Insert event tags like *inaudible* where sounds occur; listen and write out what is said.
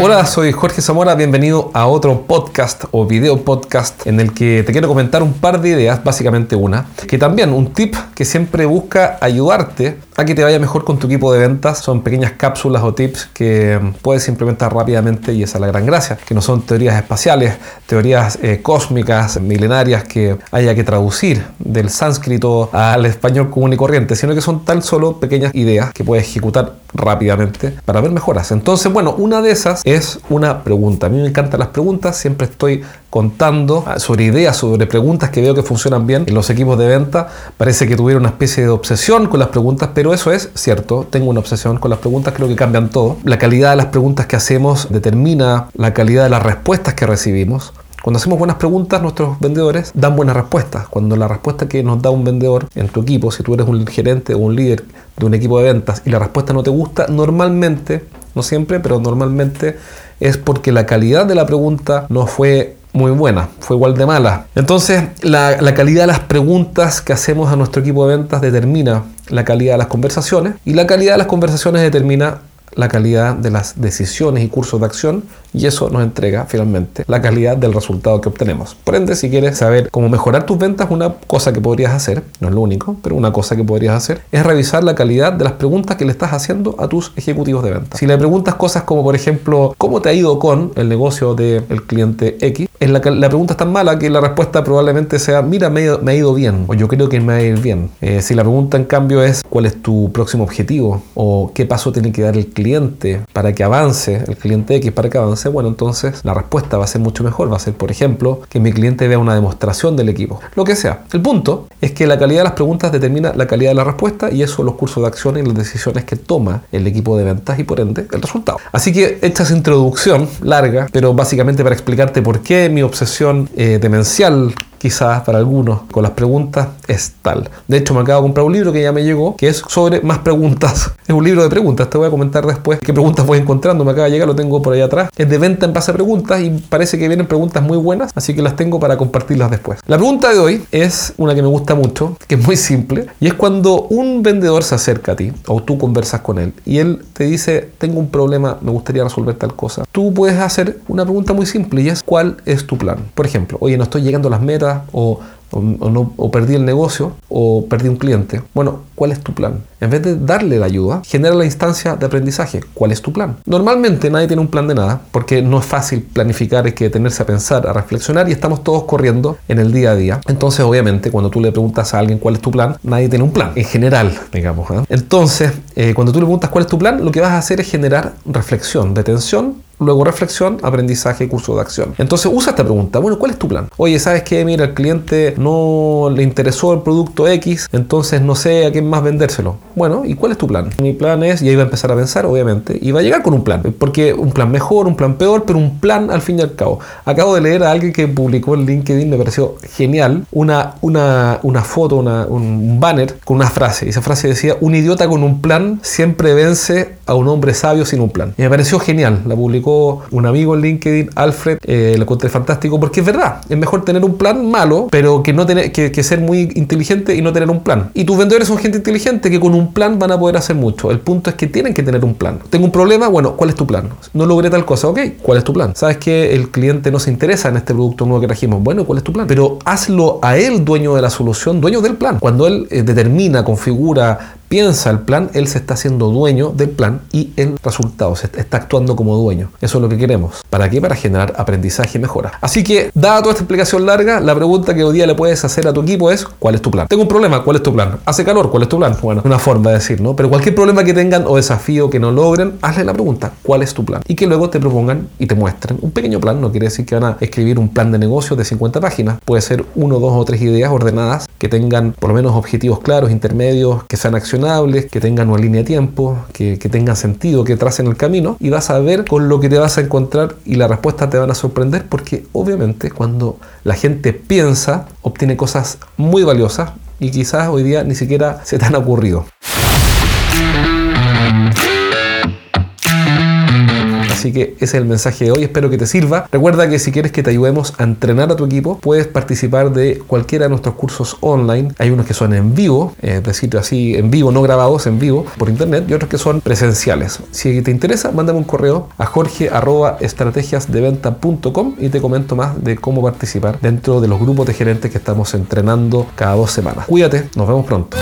Hola, soy Jorge Zamora, bienvenido a otro podcast o video podcast en el que te quiero comentar un par de ideas, básicamente una, que también un tip que siempre busca ayudarte a que te vaya mejor con tu equipo de ventas. Son pequeñas cápsulas o tips que puedes implementar rápidamente y esa es la gran gracia, que no son teorías espaciales, teorías eh, cósmicas, milenarias que haya que traducir del sánscrito al español común y corriente, sino que son tan solo pequeñas ideas que puedes ejecutar rápidamente para ver mejoras. Entonces, bueno, una de esas es una pregunta. A mí me encantan las preguntas, siempre estoy contando sobre ideas, sobre preguntas que veo que funcionan bien en los equipos de venta. Parece que tuvieron una especie de obsesión con las preguntas, pero eso es cierto, tengo una obsesión con las preguntas, creo que cambian todo. La calidad de las preguntas que hacemos determina la calidad de las respuestas que recibimos. Cuando hacemos buenas preguntas, nuestros vendedores dan buenas respuestas. Cuando la respuesta que nos da un vendedor en tu equipo, si tú eres un gerente o un líder de un equipo de ventas y la respuesta no te gusta, normalmente, no siempre, pero normalmente es porque la calidad de la pregunta no fue muy buena, fue igual de mala. Entonces, la, la, calidad de las preguntas que hacemos a nuestro equipo de ventas determina la calidad de las conversaciones y la calidad de las conversaciones determina la calidad de las decisiones y cursos de acción y eso nos entrega finalmente la calidad del resultado que obtenemos. Por ende, si quieres saber cómo mejorar tus ventas, una cosa que podrías hacer, no es lo único, pero una cosa que podrías hacer es revisar la calidad de las preguntas que le estás haciendo a tus ejecutivos de ventas. Si le preguntas cosas como, por ejemplo, ¿cómo te ha ido con el negocio del cliente X? Es la, la, pregunta es tan mala que la respuesta probablemente sea, mira, me, ha ido bien, o yo creo que me va a ir bien. Eh, si la pregunta en cambio es, ¿cuál es tu próximo objetivo? O qué paso tiene que dar el cliente para que avance, el cliente X para que avance, bueno, entonces la respuesta va a ser mucho mejor. Va a ser, por ejemplo, que mi cliente vea una demostración del equipo. Lo que sea. El punto es que la calidad de las preguntas determina la calidad de la respuesta y eso los cursos de acción y las decisiones que toma el equipo de ventas y por ende el resultado. Así que esta es introducción larga, pero básicamente para explicarte por qué mi obsesión eh, demencial quizás para algunos con las preguntas es tal. De hecho, me acabo de comprar un libro que ya me llegó, que es sobre más preguntas. *laughs* Es un libro de preguntas, te voy a comentar después qué preguntas voy encontrando. Me acaba de llegar, lo tengo por ahí atrás. Es de venta en base a preguntas y parece que vienen preguntas muy buenas, así que las tengo para compartirlas después. La pregunta de hoy es una que me gusta mucho, que es muy simple, y es cuando un vendedor se acerca a ti o tú conversas con él y él te dice, tengo un problema, me gustaría resolver tal cosa. Tú puedes hacer una pregunta muy simple y es, ¿cuál es tu plan? Por ejemplo, oye, no estoy llegando a las metas o, perdí el negocio o perdí un cliente. Bueno, ¿cuál es tu plan? En vez de darle la ayuda, genera la instancia de aprendizaje. ¿Cuál es tu plan? Normalmente nadie tiene un plan de nada porque no es fácil planificar, hay que detenerse a pensar, a reflexionar y estamos todos corriendo en el día a día. Entonces, obviamente, cuando tú le preguntas a alguien cuál es tu plan, nadie tiene un plan, en general, digamos. ¿eh? Entonces, eh, cuando tú le preguntas cuál es tu plan, lo que vas a hacer es generar reflexión, detención luego reflexión, aprendizaje, curso de acción. Entonces usa esta pregunta, bueno, ¿cuál es tu plan? Oye, ¿sabes qué? Mira, el cliente no le interesó el producto X, entonces no sé a quién más vendérselo. Bueno, ¿y cuál es tu plan? Mi plan es, y ahí va a empezar a pensar, obviamente, y va a llegar con un plan, porque un plan mejor, un plan peor, pero un plan al fin y al cabo. Acabo de leer a alguien que publicó en LinkedIn, me pareció genial, una, una, una foto, una, un banner con una frase, y esa frase decía, un idiota con un plan siempre vence a un hombre sabio sin un plan. Y me pareció genial, la publicó un amigo en LinkedIn, Alfred, eh, lo encontré fantástico porque es verdad, es mejor tener un plan malo, pero que no tener que, ser muy inteligente y no tener un plan. Y tus vendedores son gente inteligente que con un plan van a poder hacer mucho. El punto es que tienen que tener un plan. Tengo un problema, bueno, ¿cuál es tu plan? No logré tal cosa, ok, ¿cuál es tu plan? Sabes que el cliente no se interesa en este producto nuevo que trajimos, bueno, ¿cuál es tu plan? Pero hazlo a él dueño de la solución, dueño del plan. Cuando él eh, determina, configura, piensa el plan, él se está haciendo dueño del plan y el resultado, se está actuando como dueño. Eso es lo que queremos. ¿Para qué? Para generar aprendizaje y mejora. Así que, dada toda esta explicación larga, la pregunta que hoy día le puedes hacer a tu equipo es, ¿cuál es tu plan? Tengo un problema, ¿cuál es tu plan? ¿Hace calor? ¿Cuál es tu plan? Bueno, una forma de decir, ¿no? Pero cualquier problema que tengan o desafío que no logren, hazle la pregunta, ¿cuál es tu plan? Y que luego te propongan y te muestren un pequeño plan. No quiere decir que van a escribir un plan de negocio de 50 páginas. Puede ser uno, dos o tres ideas ordenadas que tengan por lo menos objetivos claros, intermedios, que sean que tengan una línea de tiempo, que, que tengan sentido, que tracen el camino y vas a ver con lo que te vas a encontrar y las respuestas te van a sorprender porque obviamente cuando la gente piensa obtiene cosas muy valiosas y quizás hoy día ni siquiera se te han ocurrido. Así que ese es el mensaje de hoy, espero que te sirva. Recuerda que si quieres que te ayudemos a entrenar a tu equipo, puedes participar de cualquiera de nuestros cursos online. Hay unos que son en vivo, es decir, así en vivo, no grabados, en vivo por internet, y otros que son presenciales. Si te interesa, mándame un correo a jorge.estrategiasdeventa.com y te comento más de cómo participar dentro de los grupos de gerentes que estamos entrenando cada dos semanas. Cuídate, nos vemos pronto.